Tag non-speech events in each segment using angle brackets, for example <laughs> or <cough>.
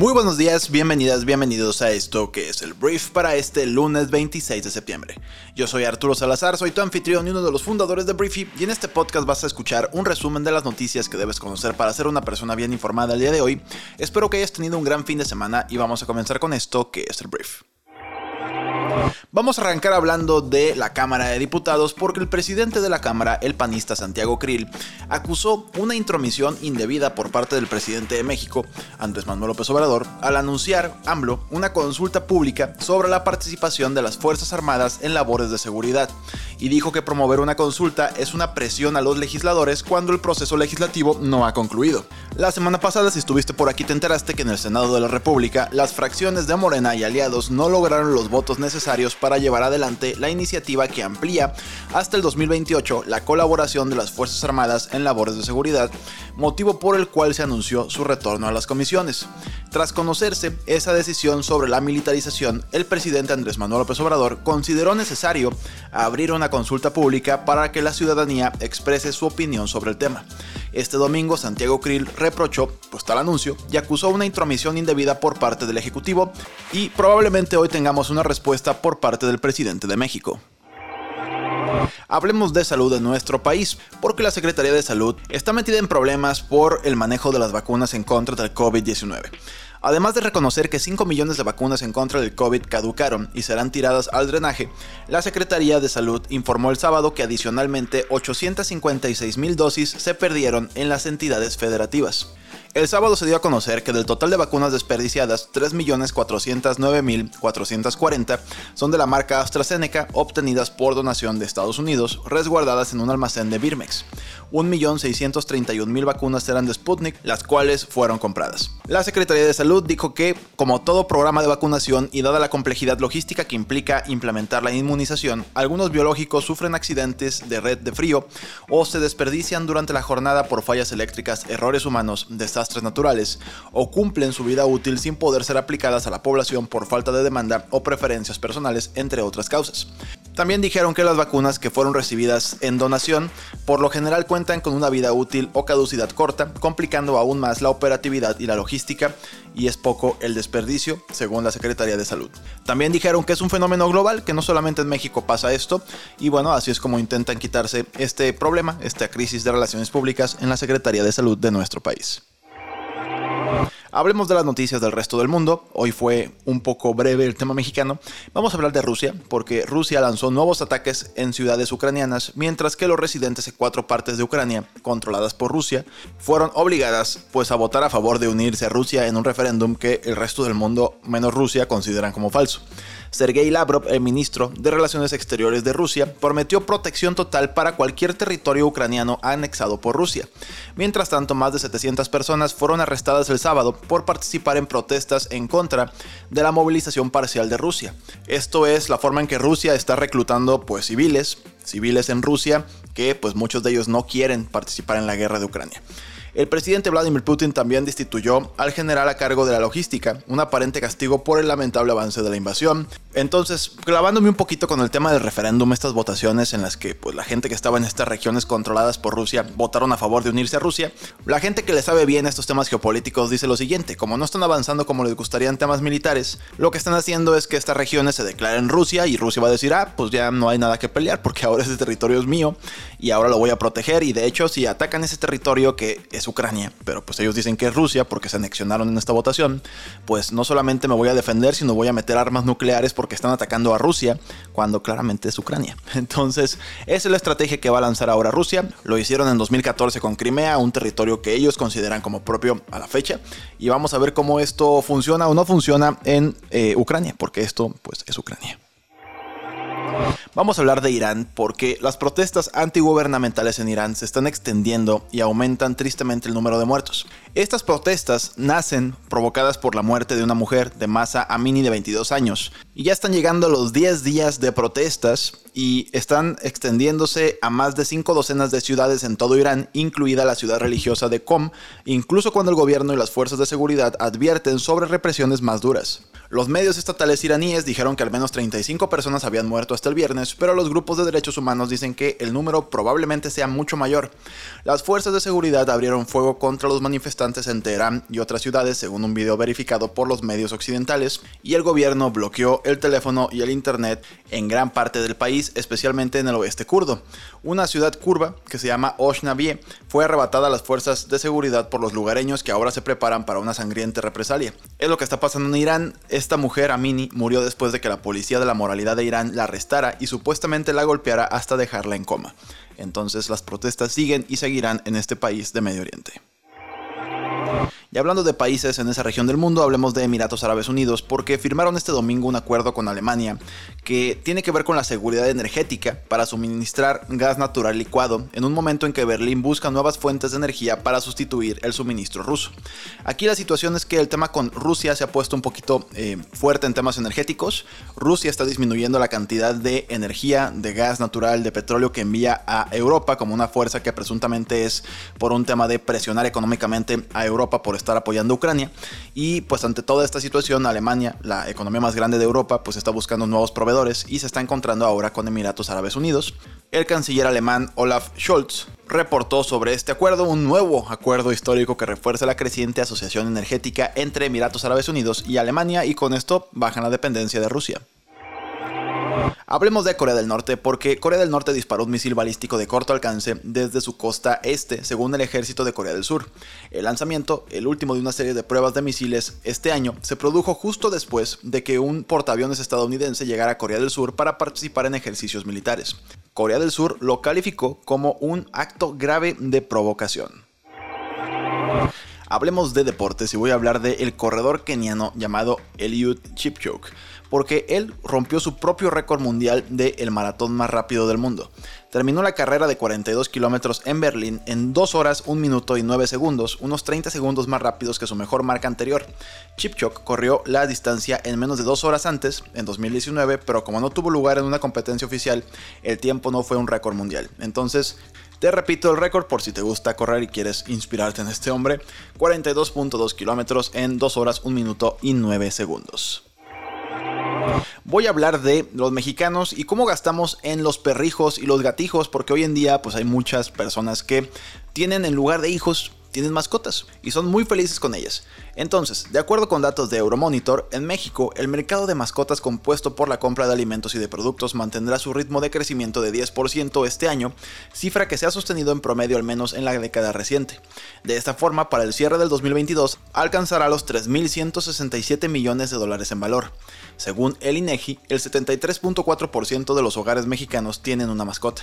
Muy buenos días, bienvenidas, bienvenidos a esto que es el brief para este lunes 26 de septiembre. Yo soy Arturo Salazar, soy tu anfitrión y uno de los fundadores de Briefy y en este podcast vas a escuchar un resumen de las noticias que debes conocer para ser una persona bien informada el día de hoy. Espero que hayas tenido un gran fin de semana y vamos a comenzar con esto que es el brief. Vamos a arrancar hablando de la Cámara de Diputados porque el presidente de la Cámara, el panista Santiago Krill, acusó una intromisión indebida por parte del presidente de México, Andrés Manuel López Obrador, al anunciar AMLO una consulta pública sobre la participación de las Fuerzas Armadas en labores de seguridad y dijo que promover una consulta es una presión a los legisladores cuando el proceso legislativo no ha concluido. La semana pasada, si estuviste por aquí, te enteraste que en el Senado de la República las fracciones de Morena y aliados no lograron los votos necesarios para llevar adelante la iniciativa que amplía hasta el 2028 la colaboración de las Fuerzas Armadas en labores de seguridad, motivo por el cual se anunció su retorno a las comisiones. Tras conocerse esa decisión sobre la militarización, el presidente Andrés Manuel López Obrador consideró necesario abrir una consulta pública para que la ciudadanía exprese su opinión sobre el tema. Este domingo, Santiago Krill reprochó pues tal anuncio y acusó una intromisión indebida por parte del Ejecutivo y probablemente hoy tengamos una respuesta por parte del presidente de México. Hablemos de salud en nuestro país, porque la Secretaría de Salud está metida en problemas por el manejo de las vacunas en contra del COVID-19. Además de reconocer que 5 millones de vacunas en contra del COVID caducaron y serán tiradas al drenaje, la Secretaría de Salud informó el sábado que adicionalmente 856 mil dosis se perdieron en las entidades federativas. El sábado se dio a conocer que del total de vacunas desperdiciadas, 3.409.440 son de la marca AstraZeneca obtenidas por donación de Estados Unidos, resguardadas en un almacén de Birmex. 1.631.000 vacunas eran de Sputnik, las cuales fueron compradas. La Secretaría de Salud dijo que, como todo programa de vacunación y dada la complejidad logística que implica implementar la inmunización, algunos biológicos sufren accidentes de red de frío o se desperdician durante la jornada por fallas eléctricas, errores humanos, desastres naturales o cumplen su vida útil sin poder ser aplicadas a la población por falta de demanda o preferencias personales, entre otras causas. También dijeron que las vacunas que fueron recibidas en donación por lo general cuentan con una vida útil o caducidad corta, complicando aún más la operatividad y la logística, y es poco el desperdicio, según la Secretaría de Salud. También dijeron que es un fenómeno global, que no solamente en México pasa esto, y bueno, así es como intentan quitarse este problema, esta crisis de relaciones públicas en la Secretaría de Salud de nuestro país. Hablemos de las noticias del resto del mundo. Hoy fue un poco breve el tema mexicano. Vamos a hablar de Rusia, porque Rusia lanzó nuevos ataques en ciudades ucranianas, mientras que los residentes de cuatro partes de Ucrania, controladas por Rusia, fueron obligadas pues a votar a favor de unirse a Rusia en un referéndum que el resto del mundo, menos Rusia, consideran como falso. Sergei Lavrov, el ministro de Relaciones Exteriores de Rusia, prometió protección total para cualquier territorio ucraniano anexado por Rusia. Mientras tanto, más de 700 personas fueron arrestadas el sábado por participar en protestas en contra de la movilización parcial de Rusia. Esto es la forma en que Rusia está reclutando pues civiles, civiles en Rusia que pues muchos de ellos no quieren participar en la guerra de Ucrania. El presidente Vladimir Putin también destituyó al general a cargo de la logística, un aparente castigo por el lamentable avance de la invasión. Entonces, clavándome un poquito con el tema del referéndum, estas votaciones en las que pues, la gente que estaba en estas regiones controladas por Rusia votaron a favor de unirse a Rusia, la gente que le sabe bien estos temas geopolíticos dice lo siguiente, como no están avanzando como les gustaría en temas militares, lo que están haciendo es que estas regiones se declaren Rusia y Rusia va a decir, ah, pues ya no hay nada que pelear porque ahora ese territorio es mío y ahora lo voy a proteger y de hecho si atacan ese territorio que es Ucrania, pero pues ellos dicen que es Rusia porque se anexionaron en esta votación, pues no solamente me voy a defender, sino voy a meter armas nucleares porque están atacando a Rusia, cuando claramente es Ucrania. <laughs> Entonces, esa es la estrategia que va a lanzar ahora Rusia. Lo hicieron en 2014 con Crimea, un territorio que ellos consideran como propio a la fecha, y vamos a ver cómo esto funciona o no funciona en eh, Ucrania, porque esto pues es Ucrania. Vamos a hablar de Irán porque las protestas antigubernamentales en Irán se están extendiendo y aumentan tristemente el número de muertos. Estas protestas nacen provocadas por la muerte de una mujer de Masa Amini de 22 años y ya están llegando los 10 días de protestas y están extendiéndose a más de 5 docenas de ciudades en todo Irán, incluida la ciudad religiosa de Qom, incluso cuando el gobierno y las fuerzas de seguridad advierten sobre represiones más duras. Los medios estatales iraníes dijeron que al menos 35 personas habían muerto hasta el viernes, pero los grupos de derechos humanos dicen que el número probablemente sea mucho mayor. Las fuerzas de seguridad abrieron fuego contra los manifestantes en Teherán y otras ciudades, según un video verificado por los medios occidentales, y el gobierno bloqueó el teléfono y el internet en gran parte del país, especialmente en el oeste kurdo. Una ciudad curva que se llama Oshnabie fue arrebatada a las fuerzas de seguridad por los lugareños que ahora se preparan para una sangrienta represalia. Es lo que está pasando en Irán esta mujer, Amini, murió después de que la policía de la moralidad de Irán la arrestara y supuestamente la golpeara hasta dejarla en coma. Entonces las protestas siguen y seguirán en este país de Medio Oriente. Y hablando de países en esa región del mundo, hablemos de Emiratos Árabes Unidos, porque firmaron este domingo un acuerdo con Alemania que tiene que ver con la seguridad energética para suministrar gas natural licuado en un momento en que Berlín busca nuevas fuentes de energía para sustituir el suministro ruso. Aquí la situación es que el tema con Rusia se ha puesto un poquito eh, fuerte en temas energéticos. Rusia está disminuyendo la cantidad de energía, de gas natural, de petróleo que envía a Europa como una fuerza que presuntamente es por un tema de presionar económicamente a Europa por estar apoyando a Ucrania. Y pues ante toda esta situación, Alemania, la economía más grande de Europa, pues está buscando nuevos proveedores y se está encontrando ahora con Emiratos Árabes Unidos. El canciller alemán Olaf Scholz reportó sobre este acuerdo, un nuevo acuerdo histórico que refuerza la creciente asociación energética entre Emiratos Árabes Unidos y Alemania y con esto bajan la dependencia de Rusia. Hablemos de Corea del Norte porque Corea del Norte disparó un misil balístico de corto alcance desde su costa este, según el ejército de Corea del Sur. El lanzamiento, el último de una serie de pruebas de misiles este año, se produjo justo después de que un portaaviones estadounidense llegara a Corea del Sur para participar en ejercicios militares. Corea del Sur lo calificó como un acto grave de provocación. Hablemos de deportes y voy a hablar del corredor keniano llamado Eliud Chipchoge porque él rompió su propio récord mundial del el maratón más rápido del mundo. Terminó la carrera de 42 kilómetros en Berlín en 2 horas 1 minuto y 9 segundos, unos 30 segundos más rápidos que su mejor marca anterior. Chipchok corrió la distancia en menos de 2 horas antes, en 2019, pero como no tuvo lugar en una competencia oficial, el tiempo no fue un récord mundial. Entonces, te repito el récord por si te gusta correr y quieres inspirarte en este hombre, 42.2 kilómetros en 2 horas 1 minuto y 9 segundos. Voy a hablar de los mexicanos y cómo gastamos en los perrijos y los gatijos, porque hoy en día pues hay muchas personas que tienen en lugar de hijos tienen mascotas y son muy felices con ellas. Entonces, de acuerdo con datos de Euromonitor, en México el mercado de mascotas compuesto por la compra de alimentos y de productos mantendrá su ritmo de crecimiento de 10% este año, cifra que se ha sostenido en promedio al menos en la década reciente. De esta forma, para el cierre del 2022 alcanzará los 3.167 millones de dólares en valor. Según el INEGI, el 73.4% de los hogares mexicanos tienen una mascota.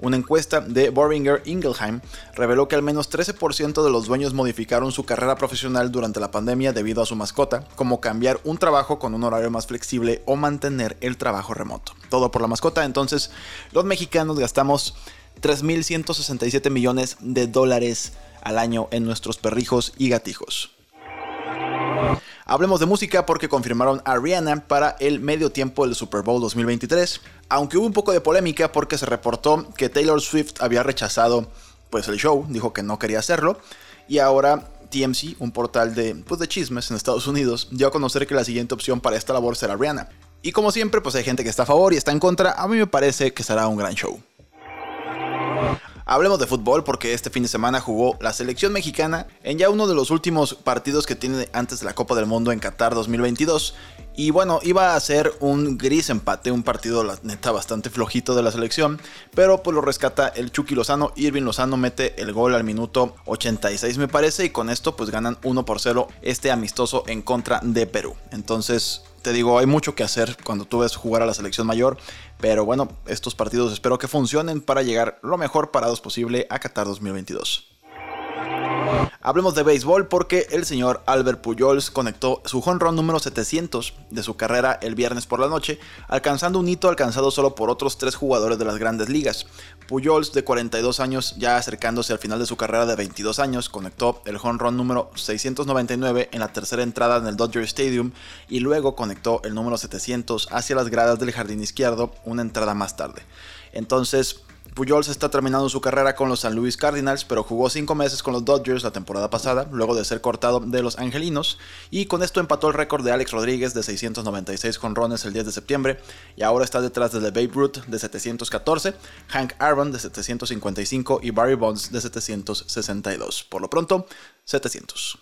Una encuesta de Boringer Ingelheim reveló que al menos 13% los dueños modificaron su carrera profesional durante la pandemia debido a su mascota, como cambiar un trabajo con un horario más flexible o mantener el trabajo remoto. Todo por la mascota, entonces los mexicanos gastamos 3.167 millones de dólares al año en nuestros perrijos y gatijos. Hablemos de música porque confirmaron a Rihanna para el medio tiempo del Super Bowl 2023, aunque hubo un poco de polémica porque se reportó que Taylor Swift había rechazado pues el show, dijo que no quería hacerlo y ahora TMC, un portal de, pues, de chismes en Estados Unidos, dio a conocer que la siguiente opción para esta labor será Rihanna. Y como siempre, pues hay gente que está a favor y está en contra, a mí me parece que será un gran show. Hablemos de fútbol porque este fin de semana jugó la selección mexicana en ya uno de los últimos partidos que tiene antes de la Copa del Mundo en Qatar 2022. Y bueno, iba a ser un gris empate, un partido la neta bastante flojito de la selección, pero pues lo rescata el Chucky Lozano. Irving Lozano mete el gol al minuto 86 me parece y con esto pues ganan 1 por 0 este amistoso en contra de Perú. Entonces te digo, hay mucho que hacer cuando tú ves jugar a la selección mayor, pero bueno, estos partidos espero que funcionen para llegar lo mejor parados posible a Qatar 2022. Hablemos de béisbol porque el señor Albert Pujols conectó su run número 700 de su carrera el viernes por la noche, alcanzando un hito alcanzado solo por otros tres jugadores de las grandes ligas. Pujols, de 42 años, ya acercándose al final de su carrera de 22 años, conectó el run número 699 en la tercera entrada en el Dodger Stadium y luego conectó el número 700 hacia las gradas del jardín izquierdo una entrada más tarde. Entonces, Pujols está terminando su carrera con los San Luis Cardinals, pero jugó 5 meses con los Dodgers la temporada pasada, luego de ser cortado de los Angelinos, y con esto empató el récord de Alex Rodríguez de 696 jonrones el 10 de septiembre, y ahora está detrás de Babe Ruth de 714, Hank Aaron de 755 y Barry Bonds de 762. Por lo pronto, 700.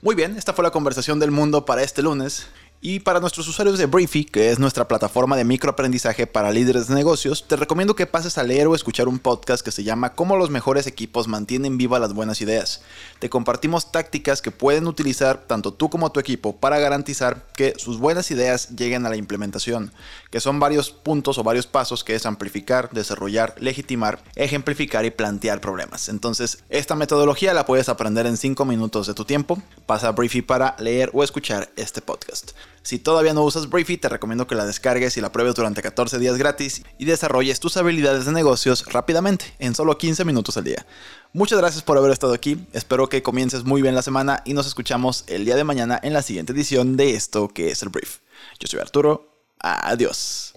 Muy bien, esta fue la conversación del mundo para este lunes. Y para nuestros usuarios de Briefy, que es nuestra plataforma de microaprendizaje para líderes de negocios, te recomiendo que pases a leer o escuchar un podcast que se llama Cómo los mejores equipos mantienen vivas las buenas ideas. Te compartimos tácticas que pueden utilizar tanto tú como tu equipo para garantizar que sus buenas ideas lleguen a la implementación, que son varios puntos o varios pasos que es amplificar, desarrollar, legitimar, ejemplificar y plantear problemas. Entonces, esta metodología la puedes aprender en 5 minutos de tu tiempo. Pasa a Briefy para leer o escuchar este podcast. Si todavía no usas Briefy, te recomiendo que la descargues y la pruebes durante 14 días gratis y desarrolles tus habilidades de negocios rápidamente, en solo 15 minutos al día. Muchas gracias por haber estado aquí, espero que comiences muy bien la semana y nos escuchamos el día de mañana en la siguiente edición de esto que es el Brief. Yo soy Arturo, adiós.